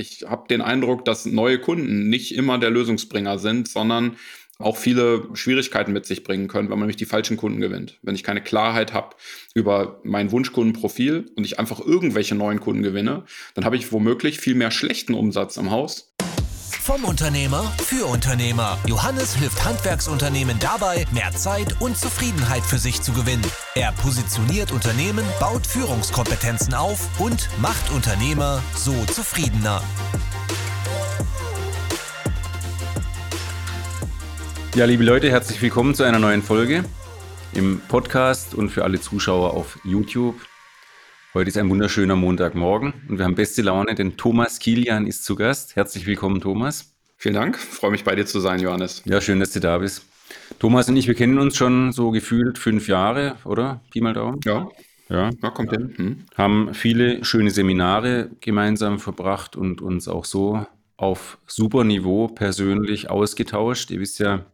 Ich habe den Eindruck, dass neue Kunden nicht immer der Lösungsbringer sind, sondern auch viele Schwierigkeiten mit sich bringen können, wenn man nämlich die falschen Kunden gewinnt. Wenn ich keine Klarheit habe über mein Wunschkundenprofil und ich einfach irgendwelche neuen Kunden gewinne, dann habe ich womöglich viel mehr schlechten Umsatz im Haus. Vom Unternehmer für Unternehmer. Johannes hilft Handwerksunternehmen dabei, mehr Zeit und Zufriedenheit für sich zu gewinnen. Er positioniert Unternehmen, baut Führungskompetenzen auf und macht Unternehmer so zufriedener. Ja, liebe Leute, herzlich willkommen zu einer neuen Folge im Podcast und für alle Zuschauer auf YouTube. Heute ist ein wunderschöner Montagmorgen und wir haben beste Laune, denn Thomas Kilian ist zu Gast. Herzlich willkommen, Thomas. Vielen Dank, freue mich bei dir zu sein, Johannes. Ja, schön, dass du da bist. Thomas und ich, wir kennen uns schon so gefühlt fünf Jahre, oder? Pi mal Daumen. Ja. Ja, ja kommt hin. Hm. Haben viele schöne Seminare gemeinsam verbracht und uns auch so auf super Niveau persönlich ausgetauscht. Ihr wisst ja,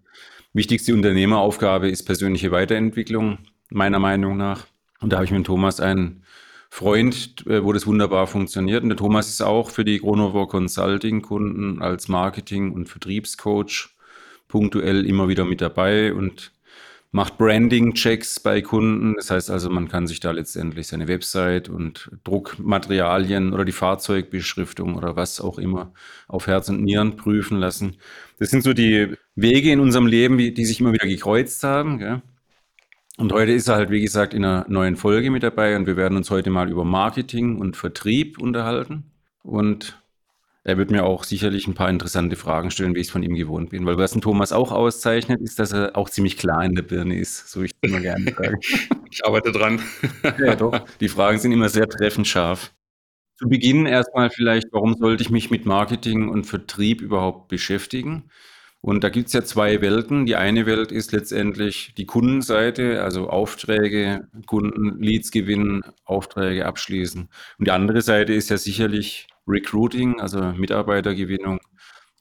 Wichtigste Unternehmeraufgabe ist persönliche Weiterentwicklung, meiner Meinung nach. Und da habe ich mit Thomas einen Freund, äh, wo das wunderbar funktioniert. Und der Thomas ist auch für die Gronover Consulting Kunden als Marketing- und Vertriebscoach punktuell immer wieder mit dabei und macht Branding-Checks bei Kunden. Das heißt also, man kann sich da letztendlich seine Website und Druckmaterialien oder die Fahrzeugbeschriftung oder was auch immer auf Herz und Nieren prüfen lassen. Das sind so die Wege in unserem Leben, die sich immer wieder gekreuzt haben. Gell? Und heute ist er halt, wie gesagt, in einer neuen Folge mit dabei und wir werden uns heute mal über Marketing und Vertrieb unterhalten. Und er wird mir auch sicherlich ein paar interessante Fragen stellen, wie ich es von ihm gewohnt bin. Weil was ein Thomas auch auszeichnet, ist, dass er auch ziemlich klar in der Birne ist, so ich immer gerne sage. ich arbeite dran. ja, doch. Die Fragen sind immer sehr treffend scharf. Zu Beginn erstmal vielleicht, warum sollte ich mich mit Marketing und Vertrieb überhaupt beschäftigen? Und da gibt es ja zwei Welten. Die eine Welt ist letztendlich die Kundenseite, also Aufträge, Kunden, Leads gewinnen, Aufträge abschließen. Und die andere Seite ist ja sicherlich Recruiting, also Mitarbeitergewinnung,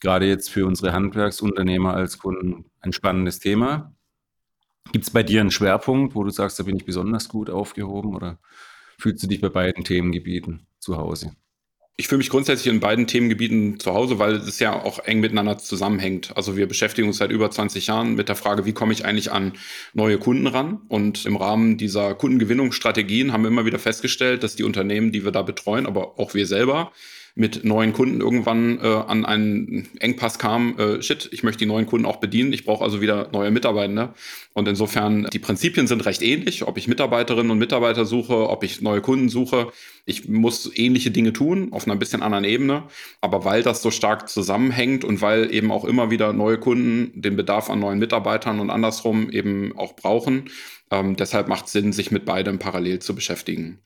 gerade jetzt für unsere Handwerksunternehmer als Kunden ein spannendes Thema. Gibt es bei dir einen Schwerpunkt, wo du sagst, da bin ich besonders gut aufgehoben oder fühlst du dich bei beiden Themengebieten zu Hause? Ich fühle mich grundsätzlich in beiden Themengebieten zu Hause, weil es ja auch eng miteinander zusammenhängt. Also wir beschäftigen uns seit über 20 Jahren mit der Frage, wie komme ich eigentlich an neue Kunden ran? Und im Rahmen dieser Kundengewinnungsstrategien haben wir immer wieder festgestellt, dass die Unternehmen, die wir da betreuen, aber auch wir selber, mit neuen Kunden irgendwann äh, an einen Engpass kam, äh, shit, ich möchte die neuen Kunden auch bedienen, ich brauche also wieder neue Mitarbeitende. Und insofern, die Prinzipien sind recht ähnlich, ob ich Mitarbeiterinnen und Mitarbeiter suche, ob ich neue Kunden suche. Ich muss ähnliche Dinge tun, auf einer bisschen anderen Ebene. Aber weil das so stark zusammenhängt und weil eben auch immer wieder neue Kunden den Bedarf an neuen Mitarbeitern und andersrum eben auch brauchen, ähm, deshalb macht es Sinn, sich mit beidem parallel zu beschäftigen.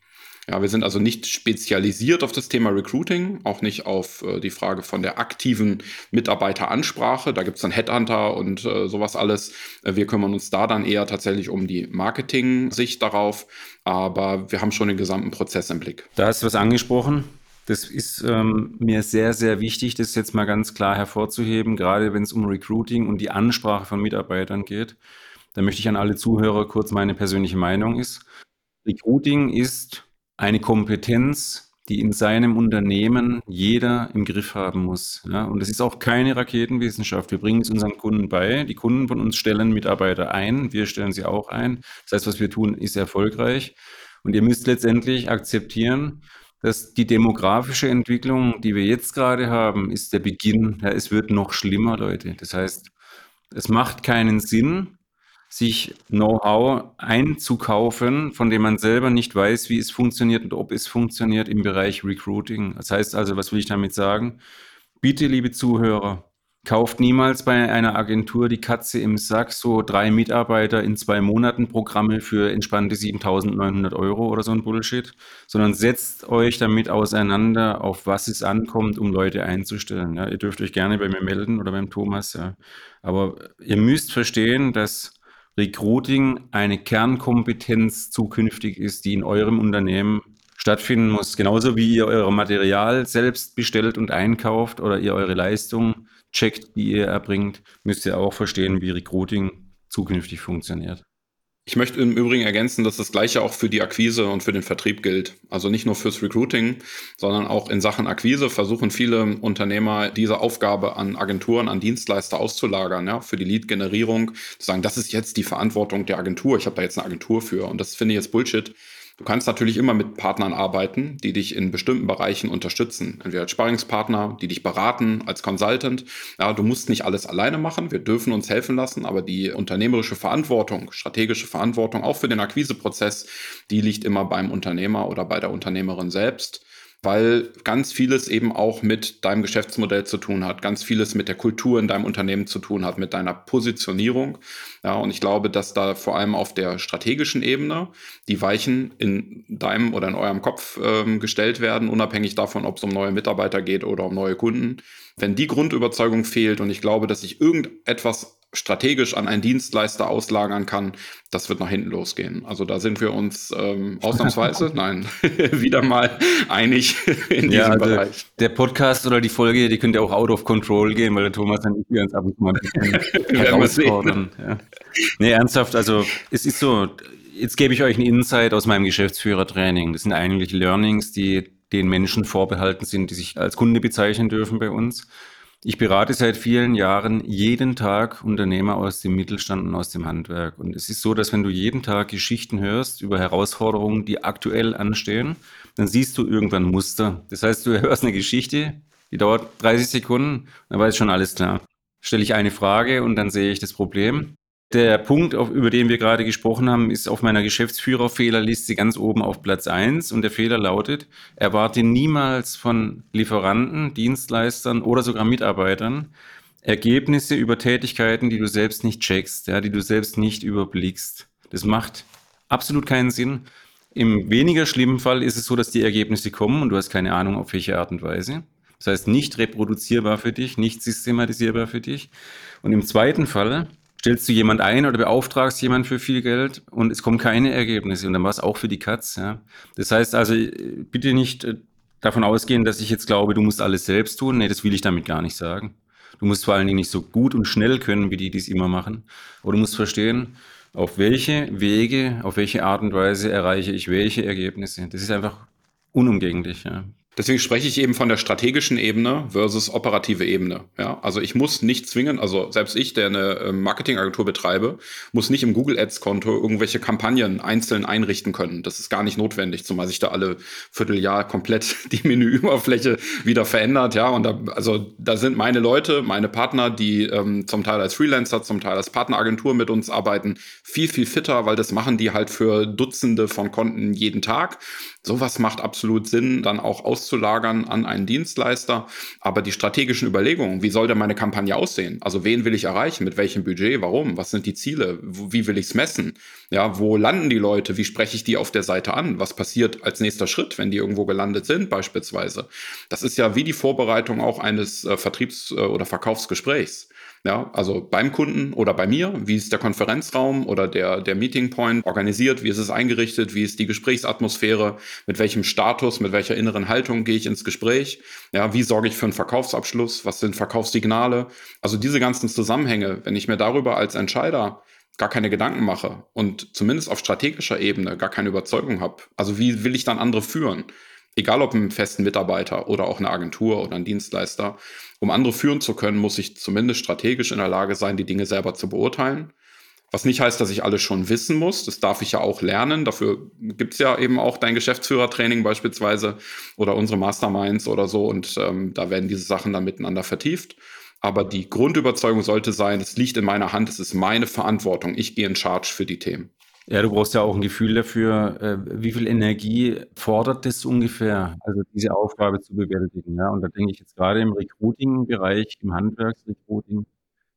Ja, wir sind also nicht spezialisiert auf das Thema Recruiting, auch nicht auf äh, die Frage von der aktiven Mitarbeiteransprache. Da gibt es dann Headhunter und äh, sowas alles. Äh, wir kümmern uns da dann eher tatsächlich um die Marketing-Sicht darauf. Aber wir haben schon den gesamten Prozess im Blick. Da du was angesprochen. Das ist ähm, mir sehr, sehr wichtig, das jetzt mal ganz klar hervorzuheben, gerade wenn es um Recruiting und die Ansprache von Mitarbeitern geht. Da möchte ich an alle Zuhörer kurz meine persönliche Meinung ist. Recruiting ist eine Kompetenz, die in seinem Unternehmen jeder im Griff haben muss. Ja, und es ist auch keine Raketenwissenschaft. Wir bringen es unseren Kunden bei. Die Kunden von uns stellen Mitarbeiter ein. Wir stellen sie auch ein. Das heißt, was wir tun, ist erfolgreich. Und ihr müsst letztendlich akzeptieren, dass die demografische Entwicklung, die wir jetzt gerade haben, ist der Beginn. Ja, es wird noch schlimmer, Leute. Das heißt, es macht keinen Sinn, sich Know-how einzukaufen, von dem man selber nicht weiß, wie es funktioniert und ob es funktioniert im Bereich Recruiting. Das heißt also, was will ich damit sagen? Bitte, liebe Zuhörer, kauft niemals bei einer Agentur die Katze im Sack, so drei Mitarbeiter in zwei Monaten Programme für entspannte 7900 Euro oder so ein Bullshit, sondern setzt euch damit auseinander, auf was es ankommt, um Leute einzustellen. Ja, ihr dürft euch gerne bei mir melden oder beim Thomas. Ja. Aber ihr müsst verstehen, dass Recruiting eine Kernkompetenz zukünftig ist, die in eurem Unternehmen stattfinden muss. Genauso wie ihr euer Material selbst bestellt und einkauft oder ihr eure Leistung checkt, die ihr erbringt, müsst ihr auch verstehen, wie Recruiting zukünftig funktioniert. Ich möchte im Übrigen ergänzen, dass das Gleiche auch für die Akquise und für den Vertrieb gilt. Also nicht nur fürs Recruiting, sondern auch in Sachen Akquise versuchen viele Unternehmer diese Aufgabe an Agenturen, an Dienstleister auszulagern, ja, für die Lead-Generierung, zu sagen, das ist jetzt die Verantwortung der Agentur. Ich habe da jetzt eine Agentur für. Und das finde ich jetzt Bullshit. Du kannst natürlich immer mit Partnern arbeiten, die dich in bestimmten Bereichen unterstützen. Entweder als Sparringspartner, die dich beraten, als Consultant. Ja, du musst nicht alles alleine machen. Wir dürfen uns helfen lassen, aber die unternehmerische Verantwortung, strategische Verantwortung, auch für den Akquiseprozess, die liegt immer beim Unternehmer oder bei der Unternehmerin selbst weil ganz vieles eben auch mit deinem Geschäftsmodell zu tun hat, ganz vieles mit der Kultur in deinem Unternehmen zu tun hat, mit deiner Positionierung. Ja, und ich glaube, dass da vor allem auf der strategischen Ebene die Weichen in deinem oder in eurem Kopf ähm, gestellt werden, unabhängig davon, ob es um neue Mitarbeiter geht oder um neue Kunden. Wenn die Grundüberzeugung fehlt und ich glaube, dass ich irgendetwas strategisch an einen Dienstleister auslagern kann, das wird nach hinten losgehen. Also da sind wir uns ähm, ausnahmsweise, nein, wieder mal einig in ja, diesem also Bereich. Der Podcast oder die Folge, die könnte auch out of control gehen, weil der Thomas und ich uns ab und zu mal herausfordern. ja. Nee, ernsthaft, also es ist so, jetzt gebe ich euch einen Insight aus meinem Geschäftsführertraining. Das sind eigentlich Learnings, die den Menschen vorbehalten sind, die sich als Kunde bezeichnen dürfen bei uns. Ich berate seit vielen Jahren jeden Tag Unternehmer aus dem Mittelstand und aus dem Handwerk. Und es ist so, dass wenn du jeden Tag Geschichten hörst über Herausforderungen, die aktuell anstehen, dann siehst du irgendwann Muster. Das heißt, du hörst eine Geschichte, die dauert 30 Sekunden, dann weiß schon alles klar. Stelle ich eine Frage und dann sehe ich das Problem. Der Punkt, über den wir gerade gesprochen haben, ist auf meiner Geschäftsführerfehlerliste ganz oben auf Platz eins und der Fehler lautet, erwarte niemals von Lieferanten, Dienstleistern oder sogar Mitarbeitern Ergebnisse über Tätigkeiten, die du selbst nicht checkst, ja, die du selbst nicht überblickst. Das macht absolut keinen Sinn. Im weniger schlimmen Fall ist es so, dass die Ergebnisse kommen und du hast keine Ahnung, auf welche Art und Weise. Das heißt, nicht reproduzierbar für dich, nicht systematisierbar für dich. Und im zweiten Fall stellst du jemand ein oder beauftragst jemand für viel Geld und es kommen keine Ergebnisse und dann war es auch für die Katz. Ja. Das heißt also, bitte nicht äh, davon ausgehen, dass ich jetzt glaube, du musst alles selbst tun. Nee, das will ich damit gar nicht sagen. Du musst vor allen Dingen nicht so gut und schnell können, wie die, die es immer machen. Aber du musst verstehen, auf welche Wege, auf welche Art und Weise erreiche ich welche Ergebnisse. Das ist einfach unumgänglich. Ja. Deswegen spreche ich eben von der strategischen Ebene versus operative Ebene. Ja, also ich muss nicht zwingen, also selbst ich, der eine ähm, Marketingagentur betreibe, muss nicht im Google Ads Konto irgendwelche Kampagnen einzeln einrichten können. Das ist gar nicht notwendig, zumal sich da alle Vierteljahr komplett die Menüoberfläche wieder verändert. Ja, und da, also da sind meine Leute, meine Partner, die ähm, zum Teil als Freelancer, zum Teil als Partneragentur mit uns arbeiten, viel, viel fitter, weil das machen die halt für Dutzende von Konten jeden Tag. Sowas macht absolut Sinn, dann auch auszulagern an einen Dienstleister. Aber die strategischen Überlegungen, wie soll denn meine Kampagne aussehen? Also wen will ich erreichen? Mit welchem Budget? Warum? Was sind die Ziele? Wie will ich es messen? Ja, wo landen die Leute? Wie spreche ich die auf der Seite an? Was passiert als nächster Schritt, wenn die irgendwo gelandet sind, beispielsweise? Das ist ja wie die Vorbereitung auch eines äh, Vertriebs- äh, oder Verkaufsgesprächs. Ja, also beim Kunden oder bei mir, wie ist der Konferenzraum oder der, der Meeting Point organisiert, wie ist es eingerichtet, wie ist die Gesprächsatmosphäre, mit welchem Status, mit welcher inneren Haltung gehe ich ins Gespräch, ja, wie sorge ich für einen Verkaufsabschluss, was sind Verkaufssignale, also diese ganzen Zusammenhänge, wenn ich mir darüber als Entscheider gar keine Gedanken mache und zumindest auf strategischer Ebene gar keine Überzeugung habe, also wie will ich dann andere führen? Egal ob einen festen Mitarbeiter oder auch eine Agentur oder ein Dienstleister, um andere führen zu können, muss ich zumindest strategisch in der Lage sein, die Dinge selber zu beurteilen. Was nicht heißt, dass ich alles schon wissen muss. Das darf ich ja auch lernen. Dafür gibt es ja eben auch dein Geschäftsführertraining beispielsweise oder unsere Masterminds oder so. Und ähm, da werden diese Sachen dann miteinander vertieft. Aber die Grundüberzeugung sollte sein, es liegt in meiner Hand, es ist meine Verantwortung. Ich gehe in Charge für die Themen. Ja, du brauchst ja auch ein Gefühl dafür, äh, wie viel Energie fordert das ungefähr, also diese Aufgabe zu bewältigen, ja? Und da denke ich jetzt gerade im Recruiting-Bereich, im Handwerksrecruiting,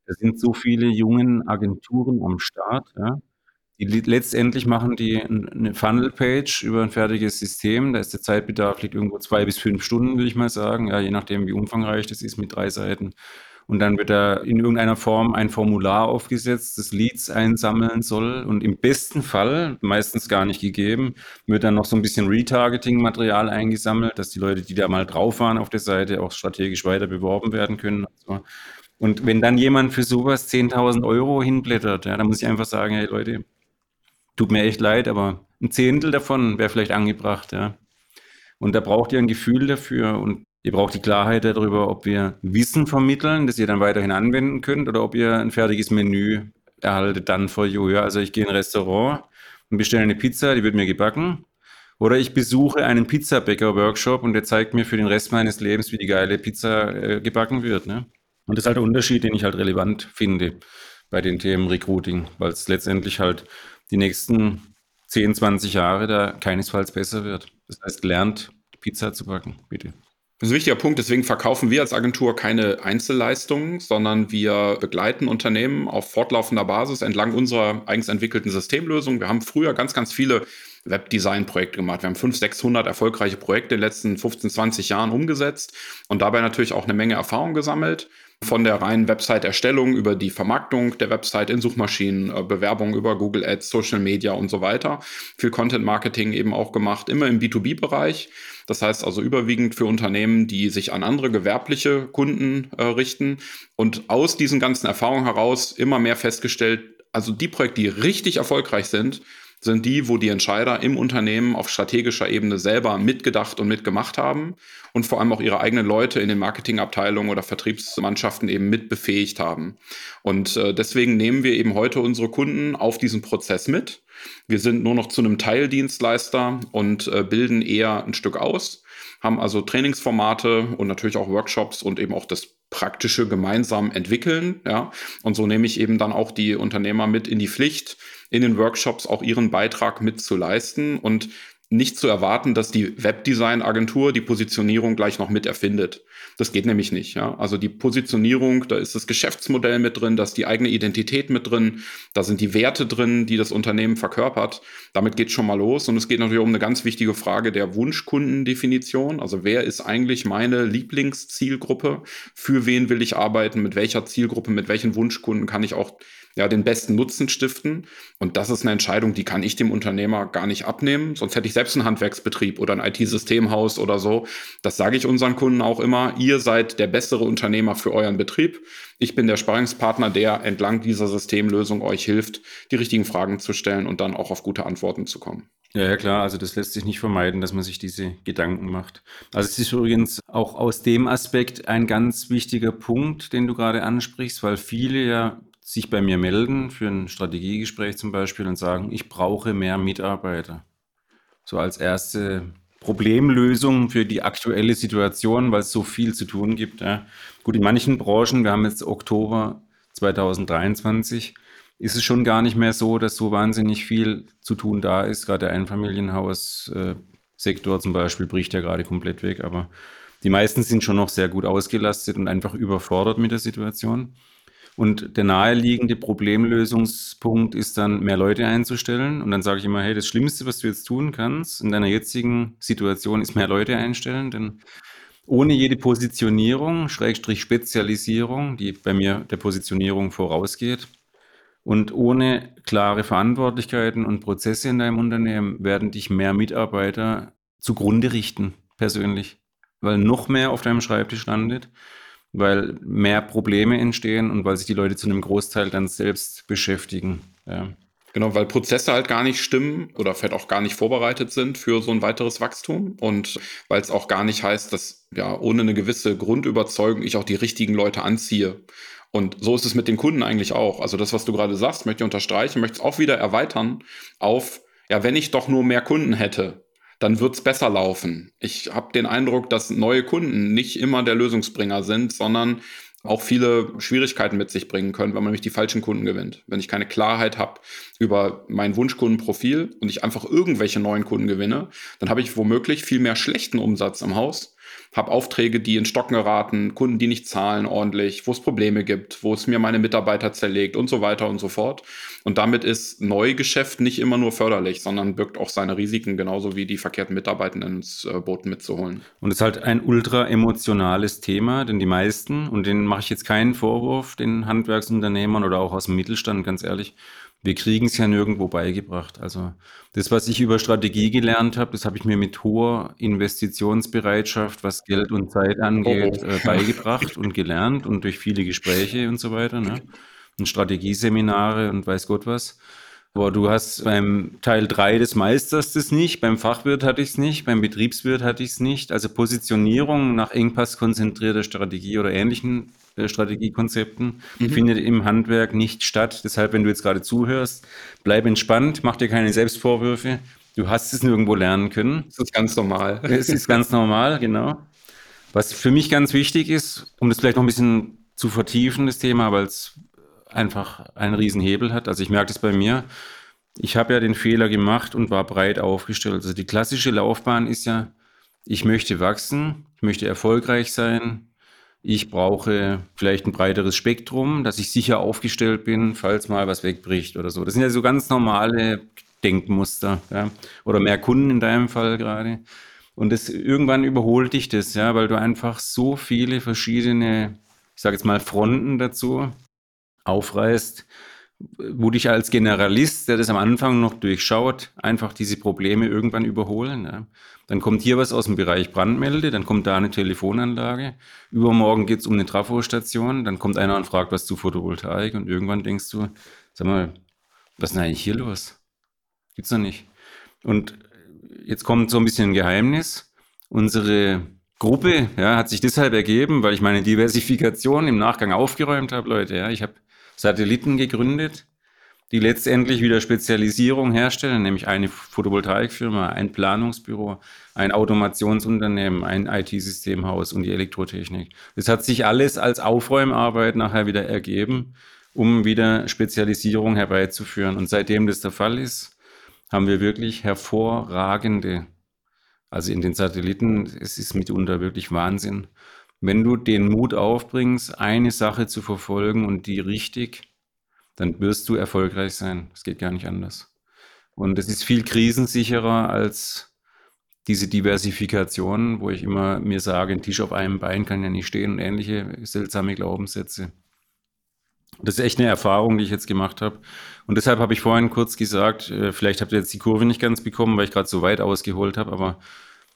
da sind so viele jungen Agenturen am Start, ja? Die letztendlich machen die eine Funnel-Page über ein fertiges System. Da ist der Zeitbedarf liegt irgendwo zwei bis fünf Stunden, würde ich mal sagen, ja, je nachdem, wie umfangreich das ist mit drei Seiten und dann wird da in irgendeiner Form ein Formular aufgesetzt, das Leads einsammeln soll und im besten Fall, meistens gar nicht gegeben, wird dann noch so ein bisschen Retargeting-Material eingesammelt, dass die Leute, die da mal drauf waren auf der Seite, auch strategisch weiter beworben werden können. Also, und wenn dann jemand für sowas 10.000 Euro hinblättert, ja, dann muss ich einfach sagen, hey Leute, tut mir echt leid, aber ein Zehntel davon wäre vielleicht angebracht, ja. Und da braucht ihr ein Gefühl dafür und ihr braucht die Klarheit darüber, ob wir Wissen vermitteln, das ihr dann weiterhin anwenden könnt oder ob ihr ein fertiges Menü erhaltet dann for you. Ja. Also ich gehe in ein Restaurant und bestelle eine Pizza, die wird mir gebacken. Oder ich besuche einen Pizzabäcker-Workshop und der zeigt mir für den Rest meines Lebens, wie die geile Pizza äh, gebacken wird. Ne? Und das ist halt der Unterschied, den ich halt relevant finde bei den Themen Recruiting, weil es letztendlich halt die nächsten 10, 20 Jahre da keinesfalls besser wird. Das heißt, lernt Pizza zu backen, bitte. Das ist ein wichtiger Punkt. Deswegen verkaufen wir als Agentur keine Einzelleistungen, sondern wir begleiten Unternehmen auf fortlaufender Basis entlang unserer eigens entwickelten Systemlösung. Wir haben früher ganz, ganz viele Webdesign-Projekte gemacht. Wir haben 500, 600 erfolgreiche Projekte in den letzten 15, 20 Jahren umgesetzt und dabei natürlich auch eine Menge Erfahrung gesammelt. Von der reinen Website-Erstellung über die Vermarktung der Website in Suchmaschinen, äh, Bewerbung über Google Ads, Social Media und so weiter. Viel Content-Marketing eben auch gemacht, immer im B2B-Bereich. Das heißt also überwiegend für Unternehmen, die sich an andere gewerbliche Kunden äh, richten. Und aus diesen ganzen Erfahrungen heraus immer mehr festgestellt, also die Projekte, die richtig erfolgreich sind, sind die, wo die Entscheider im Unternehmen auf strategischer Ebene selber mitgedacht und mitgemacht haben und vor allem auch ihre eigenen Leute in den Marketingabteilungen oder Vertriebsmannschaften eben mitbefähigt haben. Und äh, deswegen nehmen wir eben heute unsere Kunden auf diesen Prozess mit. Wir sind nur noch zu einem Teildienstleister und äh, bilden eher ein Stück aus, haben also Trainingsformate und natürlich auch Workshops und eben auch das praktische gemeinsam entwickeln. Ja? Und so nehme ich eben dann auch die Unternehmer mit in die Pflicht, in den Workshops auch ihren Beitrag mitzuleisten und nicht zu erwarten, dass die Webdesign-Agentur die Positionierung gleich noch mit erfindet. Das geht nämlich nicht. Ja? Also die Positionierung, da ist das Geschäftsmodell mit drin, da ist die eigene Identität mit drin, da sind die Werte drin, die das Unternehmen verkörpert. Damit geht schon mal los. Und es geht natürlich um eine ganz wichtige Frage der Wunschkundendefinition. Also wer ist eigentlich meine Lieblingszielgruppe? Für wen will ich arbeiten? Mit welcher Zielgruppe, mit welchen Wunschkunden kann ich auch ja, den besten Nutzen stiften. Und das ist eine Entscheidung, die kann ich dem Unternehmer gar nicht abnehmen. Sonst hätte ich selbst einen Handwerksbetrieb oder ein IT-Systemhaus oder so. Das sage ich unseren Kunden auch immer. Ihr seid der bessere Unternehmer für euren Betrieb. Ich bin der Sparringspartner, der entlang dieser Systemlösung euch hilft, die richtigen Fragen zu stellen und dann auch auf gute Antworten zu kommen. Ja, ja, klar, also das lässt sich nicht vermeiden, dass man sich diese Gedanken macht. Also es ist übrigens auch aus dem Aspekt ein ganz wichtiger Punkt, den du gerade ansprichst, weil viele ja sich bei mir melden für ein Strategiegespräch zum Beispiel und sagen, ich brauche mehr Mitarbeiter. So als erste Problemlösung für die aktuelle Situation, weil es so viel zu tun gibt. Ja. Gut, in manchen Branchen, wir haben jetzt Oktober 2023, ist es schon gar nicht mehr so, dass so wahnsinnig viel zu tun da ist. Gerade der Einfamilienhaussektor zum Beispiel bricht ja gerade komplett weg, aber die meisten sind schon noch sehr gut ausgelastet und einfach überfordert mit der Situation. Und der naheliegende Problemlösungspunkt ist dann, mehr Leute einzustellen. Und dann sage ich immer, hey, das Schlimmste, was du jetzt tun kannst in deiner jetzigen Situation, ist mehr Leute einstellen. Denn ohne jede Positionierung, Schrägstrich Spezialisierung, die bei mir der Positionierung vorausgeht, und ohne klare Verantwortlichkeiten und Prozesse in deinem Unternehmen werden dich mehr Mitarbeiter zugrunde richten, persönlich. Weil noch mehr auf deinem Schreibtisch landet weil mehr Probleme entstehen und weil sich die Leute zu einem Großteil dann selbst beschäftigen. Ja. Genau, weil Prozesse halt gar nicht stimmen oder vielleicht auch gar nicht vorbereitet sind für so ein weiteres Wachstum und weil es auch gar nicht heißt, dass ja ohne eine gewisse Grundüberzeugung ich auch die richtigen Leute anziehe. Und so ist es mit den Kunden eigentlich auch. Also das, was du gerade sagst, möchte ich unterstreichen, möchte es auch wieder erweitern auf, ja, wenn ich doch nur mehr Kunden hätte, dann wird es besser laufen. Ich habe den Eindruck, dass neue Kunden nicht immer der Lösungsbringer sind, sondern auch viele Schwierigkeiten mit sich bringen können, wenn man nämlich die falschen Kunden gewinnt. Wenn ich keine Klarheit habe über mein Wunschkundenprofil und ich einfach irgendwelche neuen Kunden gewinne, dann habe ich womöglich viel mehr schlechten Umsatz im Haus, habe Aufträge, die in Stocken geraten, Kunden, die nicht zahlen ordentlich, wo es Probleme gibt, wo es mir meine Mitarbeiter zerlegt und so weiter und so fort. Und damit ist Neugeschäft nicht immer nur förderlich, sondern birgt auch seine Risiken, genauso wie die verkehrten Mitarbeitenden ins äh, Boot mitzuholen. Und es ist halt ein ultra emotionales Thema, denn die meisten, und denen mache ich jetzt keinen Vorwurf, den Handwerksunternehmern oder auch aus dem Mittelstand, ganz ehrlich, wir kriegen es ja nirgendwo beigebracht. Also das, was ich über Strategie gelernt habe, das habe ich mir mit hoher Investitionsbereitschaft, was Geld und Zeit angeht, oh. äh, beigebracht und gelernt und durch viele Gespräche und so weiter. Ne? Und Strategieseminare und weiß Gott was. Aber du hast beim Teil 3 des Meisters das nicht, beim Fachwirt hatte ich es nicht, beim Betriebswirt hatte ich es nicht. Also Positionierung nach engpasskonzentrierter Strategie oder ähnlichen äh, Strategiekonzepten mhm. findet im Handwerk nicht statt. Deshalb, wenn du jetzt gerade zuhörst, bleib entspannt, mach dir keine Selbstvorwürfe. Du hast es nirgendwo lernen können. Das ist ganz normal. Es ist ganz normal, genau. Was für mich ganz wichtig ist, um das vielleicht noch ein bisschen zu vertiefen, das Thema, weil es einfach einen Riesenhebel hat. Also ich merke das bei mir. Ich habe ja den Fehler gemacht und war breit aufgestellt. Also die klassische Laufbahn ist ja, ich möchte wachsen, ich möchte erfolgreich sein, ich brauche vielleicht ein breiteres Spektrum, dass ich sicher aufgestellt bin, falls mal was wegbricht oder so. Das sind ja so ganz normale Denkmuster. Ja? Oder mehr Kunden in deinem Fall gerade. Und das, irgendwann überholt dich das, ja, weil du einfach so viele verschiedene, ich sage jetzt mal, Fronten dazu aufreißt, wo dich als Generalist, der das am Anfang noch durchschaut, einfach diese Probleme irgendwann überholen. Ja. Dann kommt hier was aus dem Bereich Brandmelde, dann kommt da eine Telefonanlage. Übermorgen geht es um eine Trafostation, dann kommt einer und fragt was zu Photovoltaik und irgendwann denkst du, sag mal, was ist denn eigentlich hier los? Gibt's noch nicht. Und jetzt kommt so ein bisschen ein Geheimnis. Unsere Gruppe ja, hat sich deshalb ergeben, weil ich meine Diversifikation im Nachgang aufgeräumt habe, Leute. Ja. Ich habe Satelliten gegründet, die letztendlich wieder Spezialisierung herstellen, nämlich eine Photovoltaikfirma, ein Planungsbüro, ein Automationsunternehmen, ein IT-Systemhaus und die Elektrotechnik. Das hat sich alles als Aufräumarbeit nachher wieder ergeben, um wieder Spezialisierung herbeizuführen. Und seitdem das der Fall ist, haben wir wirklich hervorragende, also in den Satelliten, es ist mitunter wirklich Wahnsinn, wenn du den Mut aufbringst, eine Sache zu verfolgen und die richtig, dann wirst du erfolgreich sein. Es geht gar nicht anders. Und es ist viel krisensicherer als diese Diversifikation, wo ich immer mir sage, ein Tisch auf einem Bein kann ja nicht stehen und ähnliche seltsame Glaubenssätze. Das ist echt eine Erfahrung, die ich jetzt gemacht habe. Und deshalb habe ich vorhin kurz gesagt, äh, vielleicht habt ihr jetzt die Kurve nicht ganz bekommen, weil ich gerade so weit ausgeholt habe, aber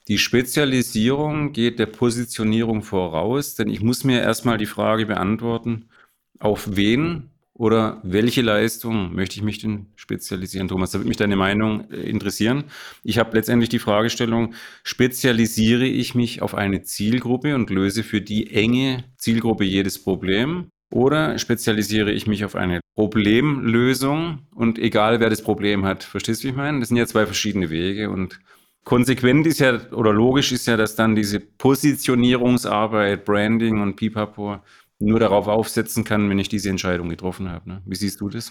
die Spezialisierung geht der Positionierung voraus, denn ich muss mir erstmal die Frage beantworten, auf wen oder welche Leistung möchte ich mich denn spezialisieren, Thomas? Da würde mich deine Meinung äh, interessieren. Ich habe letztendlich die Fragestellung, spezialisiere ich mich auf eine Zielgruppe und löse für die enge Zielgruppe jedes Problem? Oder spezialisiere ich mich auf eine Problemlösung und egal wer das Problem hat, verstehst du, wie ich meine? Das sind ja zwei verschiedene Wege und konsequent ist ja oder logisch ist ja, dass dann diese Positionierungsarbeit, Branding und Pipapo nur darauf aufsetzen kann, wenn ich diese Entscheidung getroffen habe. Ne? Wie siehst du das?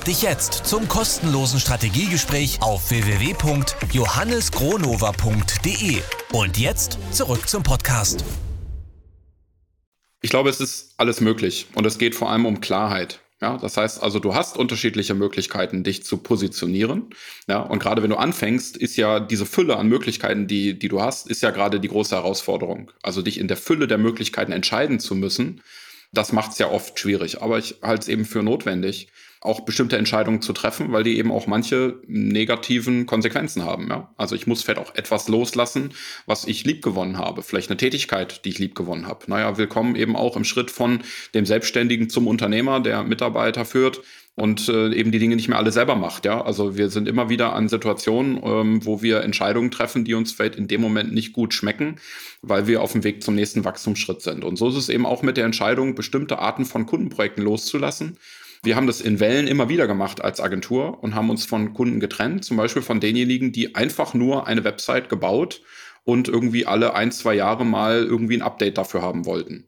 dich jetzt zum kostenlosen Strategiegespräch auf www.johannesgronova.de. Und jetzt zurück zum Podcast. Ich glaube, es ist alles möglich und es geht vor allem um Klarheit. Ja, das heißt also, du hast unterschiedliche Möglichkeiten, dich zu positionieren. Ja, und gerade wenn du anfängst, ist ja diese Fülle an Möglichkeiten, die, die du hast, ist ja gerade die große Herausforderung. Also dich in der Fülle der Möglichkeiten entscheiden zu müssen, das macht es ja oft schwierig. Aber ich halte es eben für notwendig, auch bestimmte Entscheidungen zu treffen, weil die eben auch manche negativen Konsequenzen haben. Ja? Also ich muss vielleicht auch etwas loslassen, was ich liebgewonnen habe. Vielleicht eine Tätigkeit, die ich liebgewonnen habe. Naja, willkommen eben auch im Schritt von dem Selbstständigen zum Unternehmer, der Mitarbeiter führt und äh, eben die Dinge nicht mehr alle selber macht. Ja, also wir sind immer wieder an Situationen, ähm, wo wir Entscheidungen treffen, die uns vielleicht in dem Moment nicht gut schmecken, weil wir auf dem Weg zum nächsten Wachstumsschritt sind. Und so ist es eben auch mit der Entscheidung, bestimmte Arten von Kundenprojekten loszulassen wir haben das in Wellen immer wieder gemacht als Agentur und haben uns von Kunden getrennt, zum Beispiel von denjenigen, die einfach nur eine Website gebaut und irgendwie alle ein, zwei Jahre mal irgendwie ein Update dafür haben wollten.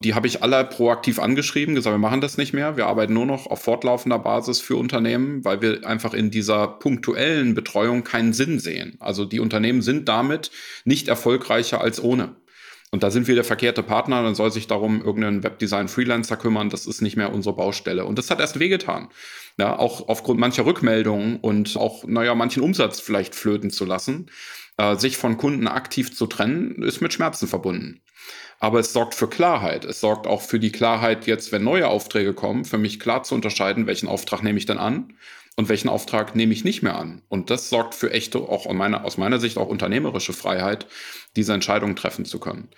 Die habe ich alle proaktiv angeschrieben, gesagt, wir machen das nicht mehr. Wir arbeiten nur noch auf fortlaufender Basis für Unternehmen, weil wir einfach in dieser punktuellen Betreuung keinen Sinn sehen. Also die Unternehmen sind damit nicht erfolgreicher als ohne. Und da sind wir der verkehrte Partner, dann soll sich darum irgendein Webdesign-Freelancer kümmern, das ist nicht mehr unsere Baustelle. Und das hat erst wehgetan. Ja, auch aufgrund mancher Rückmeldungen und auch, naja, manchen Umsatz vielleicht flöten zu lassen. Äh, sich von Kunden aktiv zu trennen, ist mit Schmerzen verbunden. Aber es sorgt für Klarheit. Es sorgt auch für die Klarheit, jetzt, wenn neue Aufträge kommen, für mich klar zu unterscheiden, welchen Auftrag nehme ich denn an und welchen Auftrag nehme ich nicht mehr an. Und das sorgt für echte, auch meiner, aus meiner Sicht auch unternehmerische Freiheit, diese Entscheidungen treffen zu können.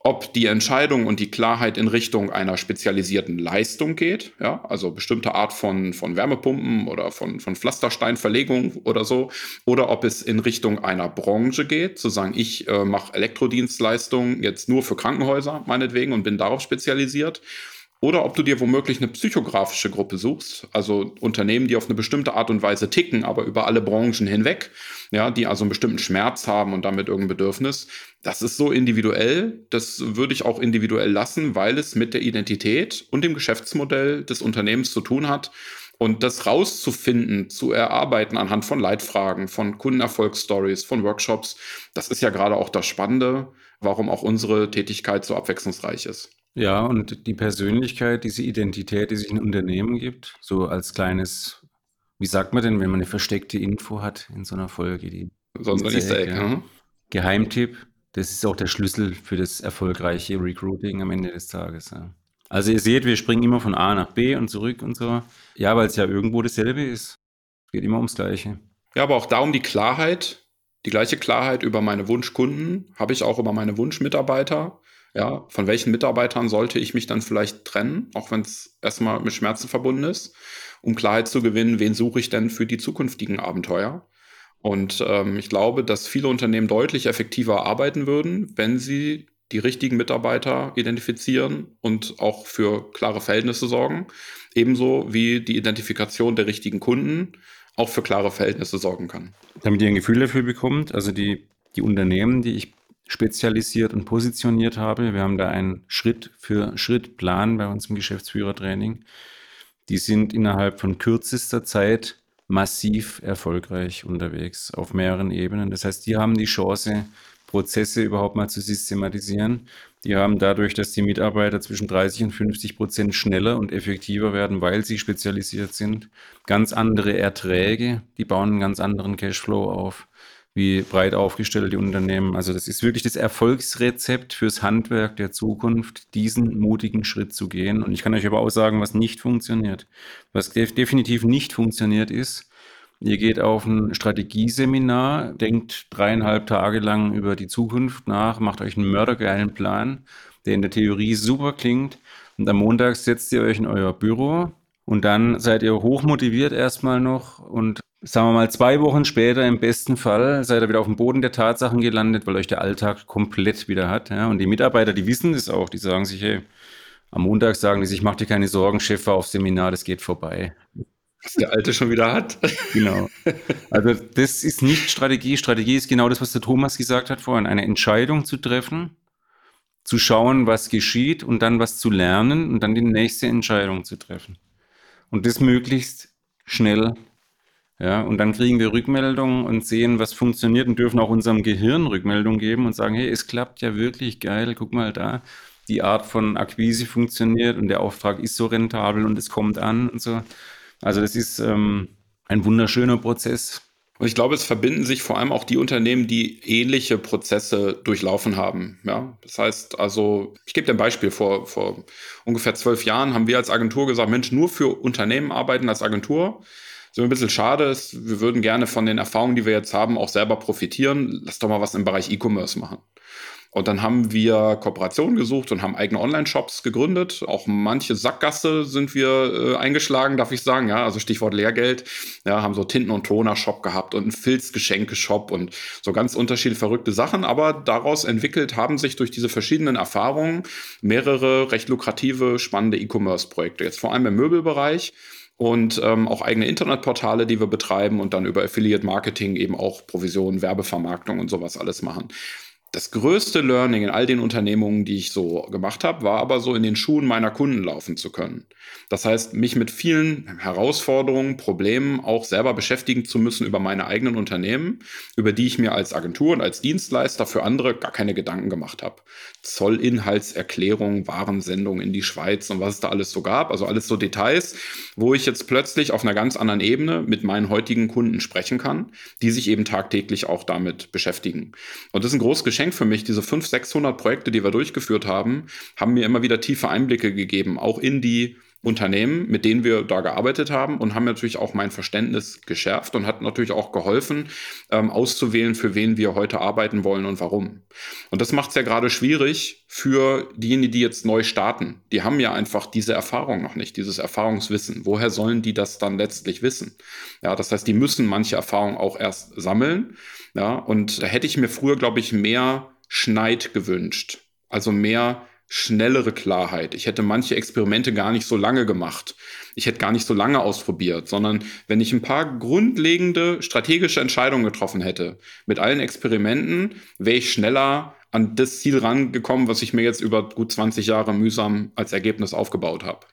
Ob die Entscheidung und die Klarheit in Richtung einer spezialisierten Leistung geht, ja, also bestimmte Art von, von Wärmepumpen oder von, von Pflastersteinverlegung oder so, oder ob es in Richtung einer Branche geht, zu sagen, ich äh, mache Elektrodienstleistungen jetzt nur für Krankenhäuser meinetwegen und bin darauf spezialisiert oder ob du dir womöglich eine psychografische Gruppe suchst, also Unternehmen, die auf eine bestimmte Art und Weise ticken, aber über alle Branchen hinweg, ja, die also einen bestimmten Schmerz haben und damit irgendein Bedürfnis. Das ist so individuell, das würde ich auch individuell lassen, weil es mit der Identität und dem Geschäftsmodell des Unternehmens zu tun hat. Und das rauszufinden, zu erarbeiten anhand von Leitfragen, von Kundenerfolgsstories, von Workshops, das ist ja gerade auch das Spannende, warum auch unsere Tätigkeit so abwechslungsreich ist. Ja, und die Persönlichkeit, diese Identität, die sich ein Unternehmen gibt, so als kleines, wie sagt man denn, wenn man eine versteckte Info hat in so einer Folge, die so ein Easter Egg, ja. Mhm. Geheimtipp, das ist auch der Schlüssel für das erfolgreiche Recruiting am Ende des Tages. Ja. Also ihr seht, wir springen immer von A nach B und zurück und so. Ja, weil es ja irgendwo dasselbe ist. Es geht immer ums Gleiche. Ja, aber auch darum die Klarheit, die gleiche Klarheit über meine Wunschkunden habe ich auch über meine Wunschmitarbeiter. Ja, von welchen Mitarbeitern sollte ich mich dann vielleicht trennen, auch wenn es erstmal mit Schmerzen verbunden ist, um Klarheit zu gewinnen, wen suche ich denn für die zukünftigen Abenteuer? Und ähm, ich glaube, dass viele Unternehmen deutlich effektiver arbeiten würden, wenn sie die richtigen Mitarbeiter identifizieren und auch für klare Verhältnisse sorgen. Ebenso wie die Identifikation der richtigen Kunden auch für klare Verhältnisse sorgen kann. Damit ihr ein Gefühl dafür bekommt, also die, die Unternehmen, die ich spezialisiert und positioniert habe. Wir haben da einen Schritt für Schritt Plan bei uns im Geschäftsführertraining. Die sind innerhalb von kürzester Zeit massiv erfolgreich unterwegs auf mehreren Ebenen. Das heißt, die haben die Chance, Prozesse überhaupt mal zu systematisieren. Die haben dadurch, dass die Mitarbeiter zwischen 30 und 50 Prozent schneller und effektiver werden, weil sie spezialisiert sind, ganz andere Erträge, die bauen einen ganz anderen Cashflow auf wie breit aufgestellt die Unternehmen. Also das ist wirklich das Erfolgsrezept fürs Handwerk der Zukunft, diesen mutigen Schritt zu gehen. Und ich kann euch aber auch sagen, was nicht funktioniert. Was def definitiv nicht funktioniert ist, ihr geht auf ein Strategieseminar, denkt dreieinhalb Tage lang über die Zukunft nach, macht euch einen mördergeilen Plan, der in der Theorie super klingt. Und am Montag setzt ihr euch in euer Büro und dann seid ihr hochmotiviert erstmal noch und sagen wir mal, zwei Wochen später im besten Fall seid ihr wieder auf dem Boden der Tatsachen gelandet, weil euch der Alltag komplett wieder hat. Ja? Und die Mitarbeiter, die wissen das auch, die sagen sich, hey, am Montag sagen die sich, mach dir keine Sorgen, Chef war auf Seminar, das geht vorbei. Was der Alte schon wieder hat. Genau. Also das ist nicht Strategie. Strategie ist genau das, was der Thomas gesagt hat vorhin, eine Entscheidung zu treffen, zu schauen, was geschieht und dann was zu lernen und dann die nächste Entscheidung zu treffen. Und das möglichst schnell ja, und dann kriegen wir Rückmeldungen und sehen, was funktioniert und dürfen auch unserem Gehirn Rückmeldungen geben und sagen, hey, es klappt ja wirklich geil, guck mal da, die Art von Akquise funktioniert und der Auftrag ist so rentabel und es kommt an und so. Also das ist ähm, ein wunderschöner Prozess. Und ich glaube, es verbinden sich vor allem auch die Unternehmen, die ähnliche Prozesse durchlaufen haben. Ja, das heißt also, ich gebe dir ein Beispiel. Vor, vor ungefähr zwölf Jahren haben wir als Agentur gesagt, Mensch, nur für Unternehmen arbeiten als Agentur so ein bisschen schade ist. Wir würden gerne von den Erfahrungen, die wir jetzt haben, auch selber profitieren. Lass doch mal was im Bereich E-Commerce machen. Und dann haben wir Kooperationen gesucht und haben eigene Online-Shops gegründet. Auch manche Sackgasse sind wir äh, eingeschlagen, darf ich sagen. Ja, also Stichwort Lehrgeld. Ja, haben so Tinten- und Toner-Shop gehabt und einen Filzgeschenke-Shop und so ganz unterschiedliche verrückte Sachen. Aber daraus entwickelt haben sich durch diese verschiedenen Erfahrungen mehrere recht lukrative, spannende E-Commerce-Projekte. Jetzt vor allem im Möbelbereich und ähm, auch eigene Internetportale, die wir betreiben und dann über Affiliate Marketing eben auch Provisionen, Werbevermarktung und sowas alles machen. Das größte Learning in all den Unternehmungen, die ich so gemacht habe, war aber so in den Schuhen meiner Kunden laufen zu können. Das heißt, mich mit vielen Herausforderungen, Problemen auch selber beschäftigen zu müssen über meine eigenen Unternehmen, über die ich mir als Agentur und als Dienstleister für andere gar keine Gedanken gemacht habe. Zollinhaltserklärung, Warensendung in die Schweiz und was es da alles so gab, also alles so Details, wo ich jetzt plötzlich auf einer ganz anderen Ebene mit meinen heutigen Kunden sprechen kann, die sich eben tagtäglich auch damit beschäftigen. Und das ist ein großes Geschenk für mich. Diese 500, 600 Projekte, die wir durchgeführt haben, haben mir immer wieder tiefe Einblicke gegeben, auch in die Unternehmen, mit denen wir da gearbeitet haben und haben natürlich auch mein Verständnis geschärft und hat natürlich auch geholfen, ähm, auszuwählen, für wen wir heute arbeiten wollen und warum. Und das macht es ja gerade schwierig für diejenigen, die jetzt neu starten. Die haben ja einfach diese Erfahrung noch nicht, dieses Erfahrungswissen. Woher sollen die das dann letztlich wissen? Ja, das heißt, die müssen manche Erfahrungen auch erst sammeln. Ja, und da hätte ich mir früher, glaube ich, mehr Schneid gewünscht. Also mehr schnellere Klarheit. Ich hätte manche Experimente gar nicht so lange gemacht. Ich hätte gar nicht so lange ausprobiert, sondern wenn ich ein paar grundlegende strategische Entscheidungen getroffen hätte mit allen Experimenten, wäre ich schneller an das Ziel rangekommen, was ich mir jetzt über gut 20 Jahre mühsam als Ergebnis aufgebaut habe.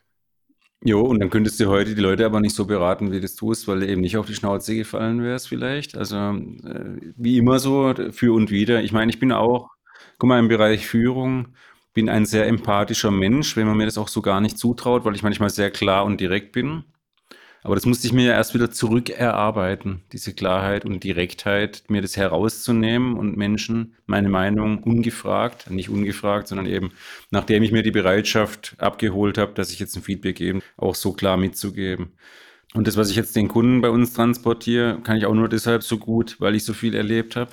Jo, und dann könntest du heute die Leute aber nicht so beraten, wie du es tust, weil du eben nicht auf die Schnauze gefallen wärst vielleicht. Also äh, wie immer so, für und wieder. Ich meine, ich bin auch, guck mal, im Bereich Führung bin ein sehr empathischer Mensch, wenn man mir das auch so gar nicht zutraut, weil ich manchmal sehr klar und direkt bin. Aber das musste ich mir ja erst wieder zurückerarbeiten, diese Klarheit und Direktheit, mir das herauszunehmen und Menschen meine Meinung ungefragt, nicht ungefragt, sondern eben nachdem ich mir die Bereitschaft abgeholt habe, dass ich jetzt ein Feedback gebe, auch so klar mitzugeben. Und das, was ich jetzt den Kunden bei uns transportiere, kann ich auch nur deshalb so gut, weil ich so viel erlebt habe.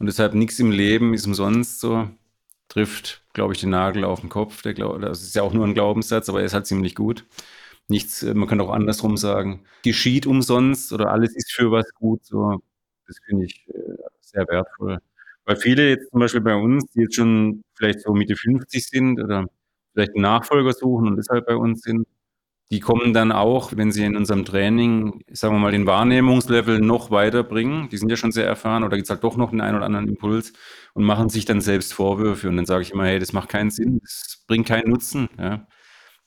Und deshalb nichts im Leben ist umsonst so trifft, glaube ich, den Nagel auf den Kopf. Der Glaub, das ist ja auch nur ein Glaubenssatz, aber er ist halt ziemlich gut. Nichts, äh, man kann auch andersrum sagen, geschieht umsonst oder alles ist für was gut. So, das finde ich äh, sehr wertvoll. Weil viele jetzt zum Beispiel bei uns, die jetzt schon vielleicht so Mitte 50 sind oder vielleicht einen Nachfolger suchen und deshalb bei uns sind, die kommen dann auch, wenn sie in unserem Training, sagen wir mal, den Wahrnehmungslevel noch weiterbringen. Die sind ja schon sehr erfahren oder gibt es halt doch noch den einen oder anderen Impuls und machen sich dann selbst Vorwürfe. Und dann sage ich immer, hey, das macht keinen Sinn, das bringt keinen Nutzen, ja,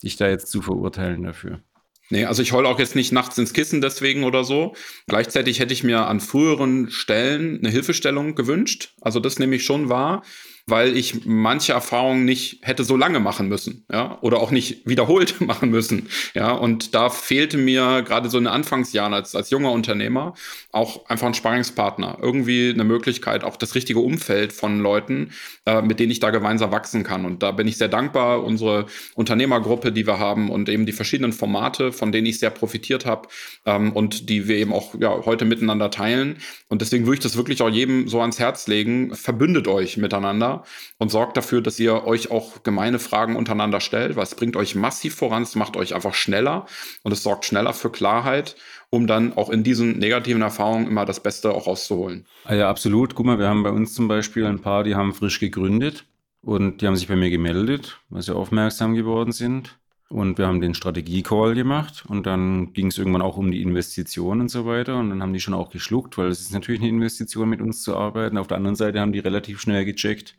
dich da jetzt zu verurteilen dafür. Nee, also ich heule auch jetzt nicht nachts ins Kissen deswegen oder so. Gleichzeitig hätte ich mir an früheren Stellen eine Hilfestellung gewünscht. Also das nehme ich schon wahr weil ich manche Erfahrungen nicht hätte so lange machen müssen, ja, oder auch nicht wiederholt machen müssen, ja, und da fehlte mir gerade so in den Anfangsjahren als, als junger Unternehmer auch einfach ein Sparringspartner, irgendwie eine Möglichkeit, auch das richtige Umfeld von Leuten, äh, mit denen ich da gemeinsam wachsen kann. Und da bin ich sehr dankbar, unsere Unternehmergruppe, die wir haben und eben die verschiedenen Formate, von denen ich sehr profitiert habe ähm, und die wir eben auch ja, heute miteinander teilen. Und deswegen würde ich das wirklich auch jedem so ans Herz legen, verbündet euch miteinander und sorgt dafür, dass ihr euch auch gemeine Fragen untereinander stellt, weil es bringt euch massiv voran, es macht euch einfach schneller und es sorgt schneller für Klarheit, um dann auch in diesen negativen Erfahrungen immer das Beste auch rauszuholen. Ah ja, absolut. Guck mal, wir haben bei uns zum Beispiel ein paar, die haben frisch gegründet und die haben sich bei mir gemeldet, weil sie aufmerksam geworden sind. Und wir haben den Strategie-Call gemacht und dann ging es irgendwann auch um die Investition und so weiter. Und dann haben die schon auch geschluckt, weil es ist natürlich eine Investition, mit uns zu arbeiten. Auf der anderen Seite haben die relativ schnell gecheckt,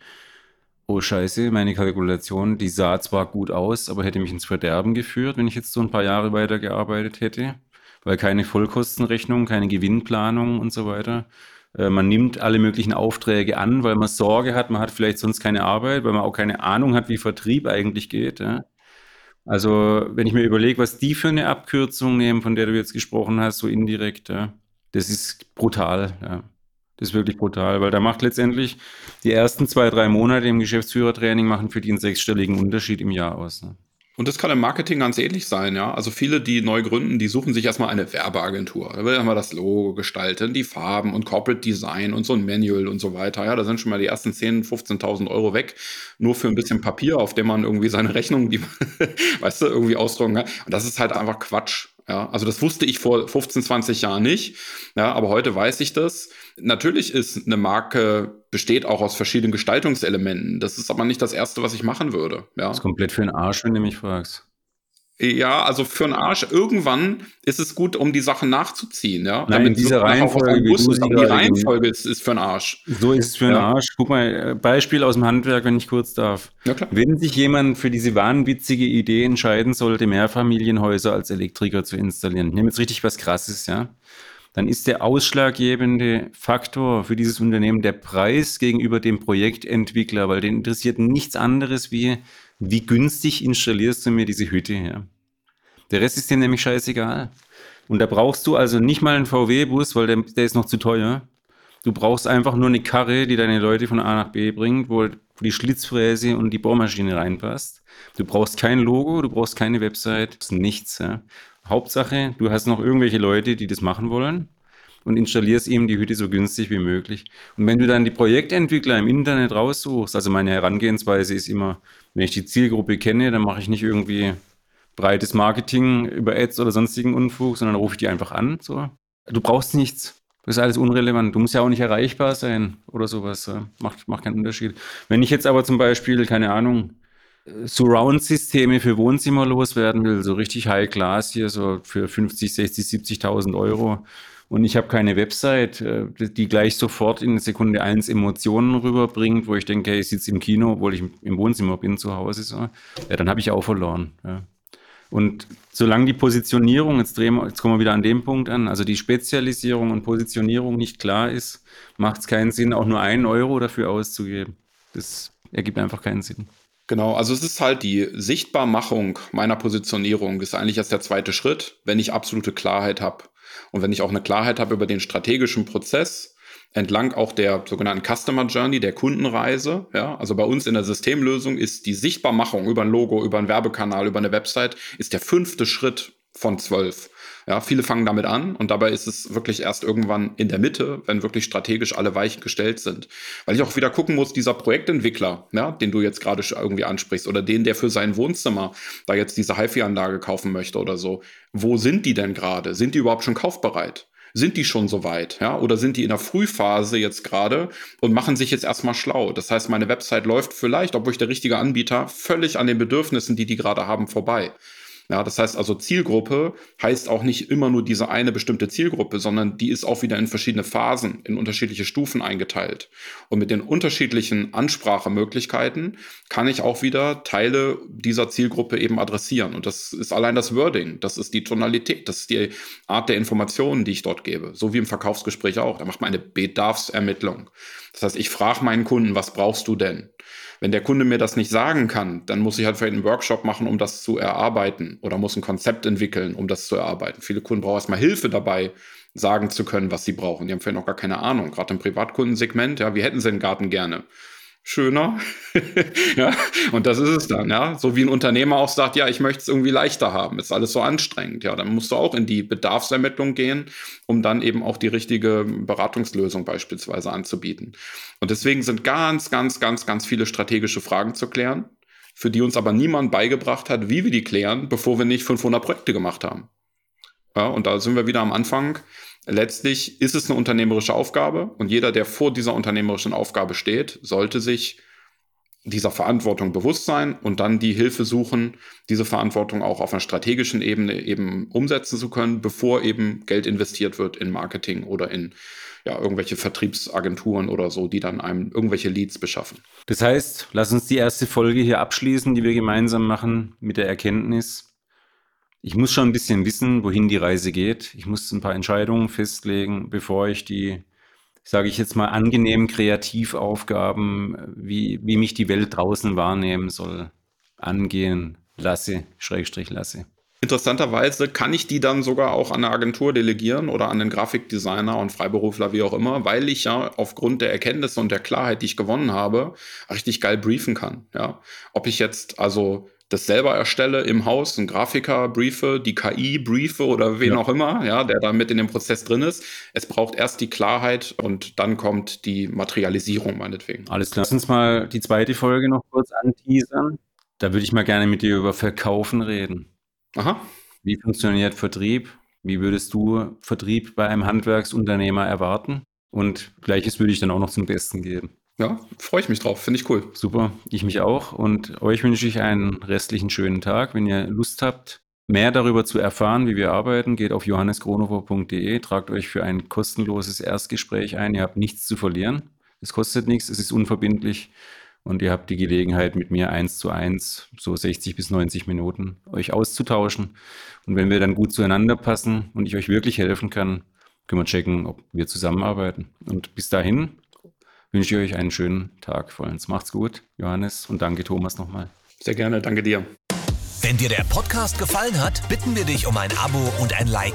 oh scheiße, meine Kalkulation, die sah zwar gut aus, aber hätte mich ins Verderben geführt, wenn ich jetzt so ein paar Jahre weitergearbeitet hätte. Weil keine Vollkostenrechnung, keine Gewinnplanung und so weiter. Äh, man nimmt alle möglichen Aufträge an, weil man Sorge hat, man hat vielleicht sonst keine Arbeit, weil man auch keine Ahnung hat, wie Vertrieb eigentlich geht. Ja. Also, wenn ich mir überlege, was die für eine Abkürzung nehmen, von der du jetzt gesprochen hast, so indirekt, ja, das ist brutal. Ja. Das ist wirklich brutal, weil da macht letztendlich die ersten zwei, drei Monate im Geschäftsführertraining machen für die einen sechsstelligen Unterschied im Jahr aus. Ne? Und das kann im Marketing ganz ähnlich sein, ja. Also viele, die neu gründen, die suchen sich erstmal eine Werbeagentur. Da will erstmal das Logo gestalten, die Farben und Corporate Design und so ein Manual und so weiter. Ja, da sind schon mal die ersten 10.000, 15.000 Euro weg. Nur für ein bisschen Papier, auf dem man irgendwie seine Rechnung, die, weißt du, irgendwie ausdrucken kann. Und das ist halt einfach Quatsch. Ja, also das wusste ich vor 15, 20 Jahren nicht. Ja, aber heute weiß ich das. Natürlich ist eine Marke besteht auch aus verschiedenen Gestaltungselementen. Das ist aber nicht das erste, was ich machen würde. Ja. Das ist komplett für den Arsch, wenn du mich fragst. Ja, also für einen Arsch. Irgendwann ist es gut, um die Sachen nachzuziehen, ja. Nein, in dieser Reihenfolge, du die Reihenfolge ist, ist für einen Arsch. So ist es für einen ja. Arsch. Guck mal, äh, Beispiel aus dem Handwerk, wenn ich kurz darf. Ja, klar. Wenn sich jemand für diese wahnwitzige Idee entscheiden sollte, Mehrfamilienhäuser als Elektriker zu installieren, ich nehme jetzt richtig was Krasses, ja dann ist der ausschlaggebende Faktor für dieses Unternehmen der Preis gegenüber dem Projektentwickler, weil den interessiert nichts anderes wie, wie günstig installierst du mir diese Hütte her. Der Rest ist dir nämlich scheißegal. Und da brauchst du also nicht mal einen VW-Bus, weil der, der ist noch zu teuer. Du brauchst einfach nur eine Karre, die deine Leute von A nach B bringt, wo die Schlitzfräse und die Bohrmaschine reinpasst. Du brauchst kein Logo, du brauchst keine Website, nichts. Ja. Hauptsache, du hast noch irgendwelche Leute, die das machen wollen und installierst ihm die Hütte so günstig wie möglich. Und wenn du dann die Projektentwickler im Internet raussuchst, also meine Herangehensweise ist immer, wenn ich die Zielgruppe kenne, dann mache ich nicht irgendwie breites Marketing über Ads oder sonstigen Unfug, sondern rufe ich die einfach an. So. Du brauchst nichts. Das ist alles unrelevant. Du musst ja auch nicht erreichbar sein oder sowas. Macht, macht keinen Unterschied. Wenn ich jetzt aber zum Beispiel, keine Ahnung, Surround-Systeme für Wohnzimmer loswerden will, so richtig High Class hier, so für 50, 60, 70.000 Euro. Und ich habe keine Website, äh, die gleich sofort in Sekunde eins Emotionen rüberbringt, wo ich denke, ich sitze im Kino, obwohl ich im Wohnzimmer bin zu Hause. So. Ja, dann habe ich auch verloren. Ja. Und solange die Positionierung, jetzt, drehen wir, jetzt kommen wir wieder an dem Punkt an, also die Spezialisierung und Positionierung nicht klar ist, macht es keinen Sinn, auch nur einen Euro dafür auszugeben. Das ergibt einfach keinen Sinn. Genau, also es ist halt die Sichtbarmachung meiner Positionierung ist eigentlich erst der zweite Schritt, wenn ich absolute Klarheit habe. Und wenn ich auch eine Klarheit habe über den strategischen Prozess, entlang auch der sogenannten Customer Journey, der Kundenreise. Ja, also bei uns in der Systemlösung ist die Sichtbarmachung über ein Logo, über einen Werbekanal, über eine Website, ist der fünfte Schritt von zwölf. Ja, viele fangen damit an und dabei ist es wirklich erst irgendwann in der Mitte, wenn wirklich strategisch alle Weichen gestellt sind. Weil ich auch wieder gucken muss, dieser Projektentwickler, ja, den du jetzt gerade irgendwie ansprichst oder den, der für sein Wohnzimmer da jetzt diese HiFi-Anlage kaufen möchte oder so, wo sind die denn gerade? Sind die überhaupt schon kaufbereit? Sind die schon so weit, ja? Oder sind die in der Frühphase jetzt gerade und machen sich jetzt erstmal schlau? Das heißt, meine Website läuft vielleicht, obwohl ich der richtige Anbieter, völlig an den Bedürfnissen, die die gerade haben, vorbei. Ja, das heißt also Zielgruppe heißt auch nicht immer nur diese eine bestimmte Zielgruppe, sondern die ist auch wieder in verschiedene Phasen, in unterschiedliche Stufen eingeteilt. Und mit den unterschiedlichen Ansprachemöglichkeiten kann ich auch wieder Teile dieser Zielgruppe eben adressieren. Und das ist allein das Wording, das ist die Tonalität, das ist die Art der Informationen, die ich dort gebe. So wie im Verkaufsgespräch auch. Da macht man eine Bedarfsermittlung. Das heißt, ich frage meinen Kunden, was brauchst du denn? Wenn der Kunde mir das nicht sagen kann, dann muss ich halt vielleicht einen Workshop machen, um das zu erarbeiten oder muss ein Konzept entwickeln, um das zu erarbeiten. Viele Kunden brauchen erstmal Hilfe dabei, sagen zu können, was sie brauchen. Die haben vielleicht noch gar keine Ahnung. Gerade im Privatkundensegment, ja, wie hätten sie den Garten gerne? Schöner. ja, und das ist es dann, ja. So wie ein Unternehmer auch sagt, ja, ich möchte es irgendwie leichter haben, ist alles so anstrengend. Ja, dann musst du auch in die Bedarfsermittlung gehen, um dann eben auch die richtige Beratungslösung beispielsweise anzubieten. Und deswegen sind ganz, ganz, ganz, ganz viele strategische Fragen zu klären, für die uns aber niemand beigebracht hat, wie wir die klären, bevor wir nicht 500 Projekte gemacht haben. Ja, und da sind wir wieder am Anfang letztlich ist es eine unternehmerische Aufgabe und jeder, der vor dieser unternehmerischen Aufgabe steht, sollte sich dieser Verantwortung bewusst sein und dann die Hilfe suchen, diese Verantwortung auch auf einer strategischen Ebene eben umsetzen zu können, bevor eben Geld investiert wird in Marketing oder in ja, irgendwelche Vertriebsagenturen oder so, die dann einem irgendwelche Leads beschaffen. Das heißt, lass uns die erste Folge hier abschließen, die wir gemeinsam machen mit der Erkenntnis, ich muss schon ein bisschen wissen, wohin die Reise geht. Ich muss ein paar Entscheidungen festlegen, bevor ich die, sage ich jetzt mal, angenehmen Kreativaufgaben, wie, wie mich die Welt draußen wahrnehmen soll, angehen lasse, Schrägstrich lasse. Interessanterweise kann ich die dann sogar auch an eine Agentur delegieren oder an den Grafikdesigner und Freiberufler, wie auch immer, weil ich ja aufgrund der Erkenntnisse und der Klarheit, die ich gewonnen habe, richtig geil briefen kann. Ja, ob ich jetzt also das selber erstelle im Haus, ein Grafiker briefe, die KI briefe oder wen ja. auch immer, ja, der da mit in dem Prozess drin ist. Es braucht erst die Klarheit und dann kommt die Materialisierung meinetwegen. Alles klar. Lass uns mal die zweite Folge noch kurz anteasern. Da würde ich mal gerne mit dir über Verkaufen reden. Aha. Wie funktioniert Vertrieb? Wie würdest du Vertrieb bei einem Handwerksunternehmer erwarten? Und gleiches würde ich dann auch noch zum Besten geben. Ja, freue ich mich drauf. Finde ich cool. Super, ich mich auch. Und euch wünsche ich einen restlichen schönen Tag. Wenn ihr Lust habt, Mehr darüber zu erfahren, wie wir arbeiten, geht auf johannesgronover.de, tragt euch für ein kostenloses Erstgespräch ein. Ihr habt nichts zu verlieren. Es kostet nichts, es ist unverbindlich und ihr habt die Gelegenheit, mit mir eins zu eins, so 60 bis 90 Minuten, euch auszutauschen. Und wenn wir dann gut zueinander passen und ich euch wirklich helfen kann, können wir checken, ob wir zusammenarbeiten. Und bis dahin wünsche ich euch einen schönen Tag vollends. Macht's gut, Johannes, und danke Thomas nochmal. Sehr gerne, danke dir. Wenn dir der Podcast gefallen hat, bitten wir dich um ein Abo und ein Like.